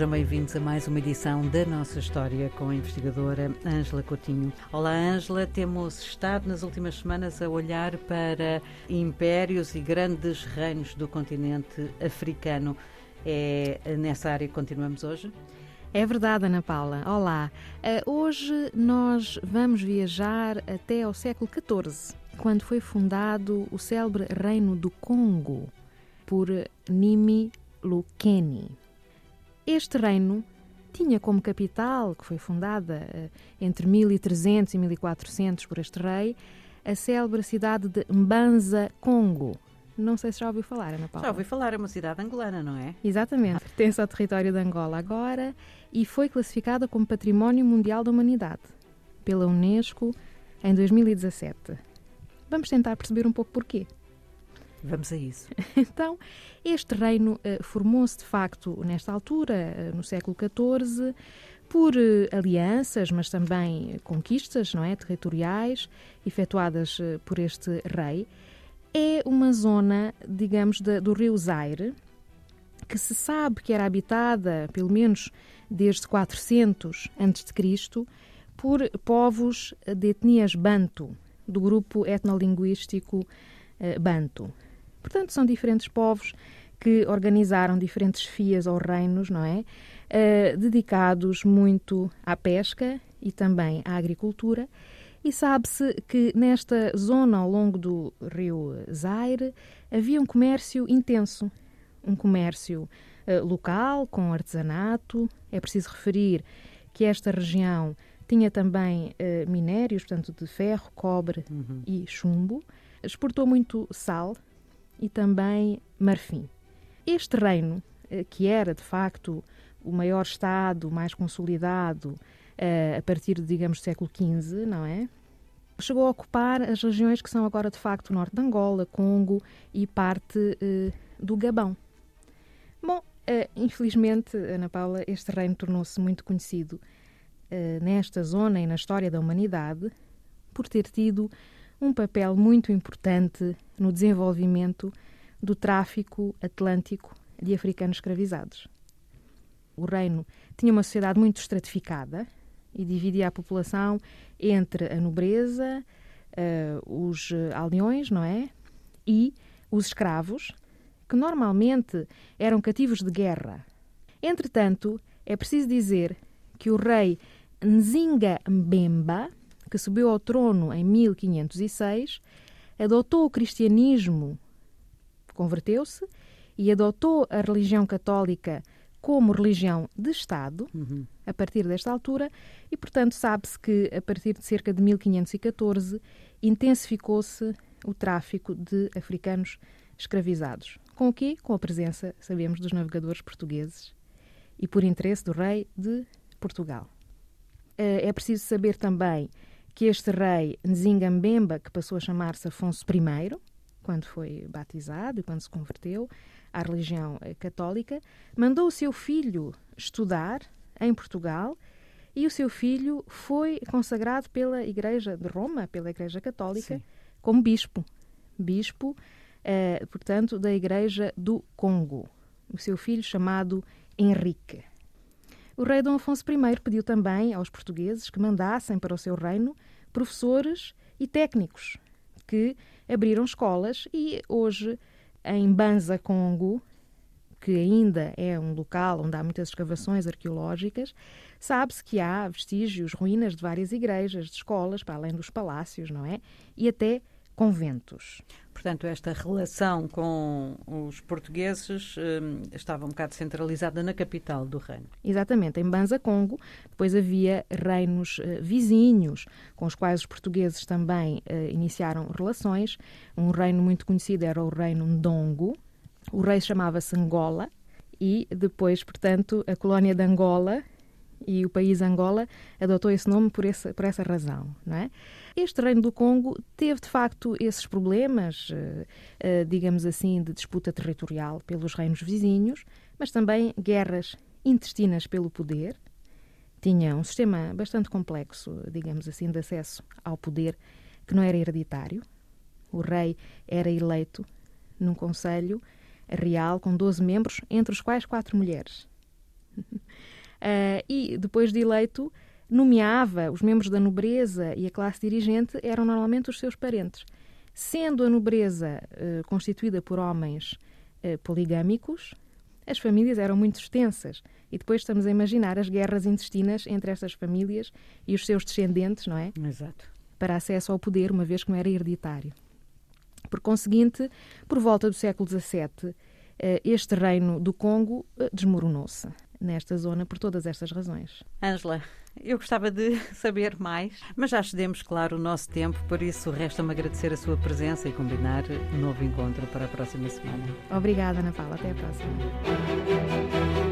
Sejam bem-vindos a mais uma edição da nossa história com a investigadora Ângela Coutinho. Olá, Ângela. Temos estado nas últimas semanas a olhar para impérios e grandes reinos do continente africano. É nessa área que continuamos hoje? É verdade, Ana Paula. Olá. Uh, hoje nós vamos viajar até ao século XIV, quando foi fundado o célebre Reino do Congo por Nimi Lukeni. Este reino tinha como capital, que foi fundada uh, entre 1300 e 1400 por este rei, a célebre cidade de Mbanza, Congo. Não sei se já ouviu falar, Ana Paula. Já ouvi falar, é uma cidade angolana, não é? Exatamente. Pertence ao território de Angola agora e foi classificada como Património Mundial da Humanidade pela Unesco em 2017. Vamos tentar perceber um pouco porquê. Vamos a isso. Então, este reino uh, formou-se de facto nesta altura, uh, no século XIV, por uh, alianças, mas também conquistas, não é, territoriais, efetuadas por este rei. É uma zona, digamos, de, do rio Zaire, que se sabe que era habitada, pelo menos desde 400 a.C., por povos de etnias Bantu, do grupo etnolinguístico Bantu. Portanto, são diferentes povos que organizaram diferentes fias ou reinos, não é? Uh, dedicados muito à pesca e também à agricultura. E sabe-se que nesta zona, ao longo do rio Zaire, havia um comércio intenso. Um comércio uh, local, com artesanato. É preciso referir que esta região tinha também uh, minérios, portanto, de ferro, cobre uhum. e chumbo. Exportou muito sal, e também marfim. Este reino, eh, que era de facto o maior Estado mais consolidado eh, a partir, digamos, do século XV, não é? Chegou a ocupar as regiões que são agora de facto o norte de Angola, Congo e parte eh, do Gabão. Bom, infelizmente, Ana Paula, este reino tornou-se muito conhecido nesta zona e na história da humanidade por ter tido um papel muito importante no desenvolvimento do tráfico atlântico de africanos escravizados. O reino tinha uma sociedade muito estratificada e dividia a população entre a nobreza, uh, os aldeões, não é? E os escravos, que normalmente eram cativos de guerra. Entretanto, é preciso dizer que o rei Nzinga Mbemba que subiu ao trono em 1506, adotou o cristianismo, converteu-se e adotou a religião católica como religião de Estado, uhum. a partir desta altura, e, portanto, sabe-se que, a partir de cerca de 1514, intensificou-se o tráfico de africanos escravizados. Com o quê? Com a presença, sabemos, dos navegadores portugueses e por interesse do rei de Portugal. Eh, é preciso saber também que este rei Nzingambemba, que passou a chamar-se Afonso I, quando foi batizado e quando se converteu à religião eh, católica, mandou o seu filho estudar em Portugal e o seu filho foi consagrado pela Igreja de Roma, pela Igreja Católica, Sim. como bispo. Bispo, eh, portanto, da Igreja do Congo. O seu filho chamado Henrique. O rei Dom Afonso I pediu também aos portugueses que mandassem para o seu reino professores e técnicos que abriram escolas e hoje em Banza, Congo, que ainda é um local onde há muitas escavações arqueológicas, sabe-se que há vestígios, ruínas de várias igrejas, de escolas, para além dos palácios, não é? E até conventos. Portanto, esta relação com os portugueses um, estava um bocado centralizada na capital do reino. Exatamente, em Banza Congo. Depois havia reinos uh, vizinhos com os quais os portugueses também uh, iniciaram relações. Um reino muito conhecido era o reino Ndongo. O rei chamava-se Angola e depois, portanto, a colónia de Angola e o país Angola adotou esse nome por essa, por essa razão, não é? Este reino do Congo teve, de facto, esses problemas, eh, eh, digamos assim, de disputa territorial pelos reinos vizinhos, mas também guerras intestinas pelo poder. Tinha um sistema bastante complexo, digamos assim, de acesso ao poder que não era hereditário. O rei era eleito num conselho real com 12 membros, entre os quais quatro mulheres. Uh, e depois de eleito, nomeava os membros da nobreza e a classe dirigente eram normalmente os seus parentes. Sendo a nobreza uh, constituída por homens uh, poligâmicos, as famílias eram muito extensas. E depois estamos a imaginar as guerras intestinas entre estas famílias e os seus descendentes, não é? Exato. Para acesso ao poder, uma vez que não era hereditário. Por conseguinte, por volta do século XVII, este reino do Congo desmoronou-se nesta zona por todas estas razões. Ângela, eu gostava de saber mais, mas já cedemos, claro, o nosso tempo, por isso resta-me agradecer a sua presença e combinar um novo encontro para a próxima semana. Obrigada, Ana Paula. Até a próxima.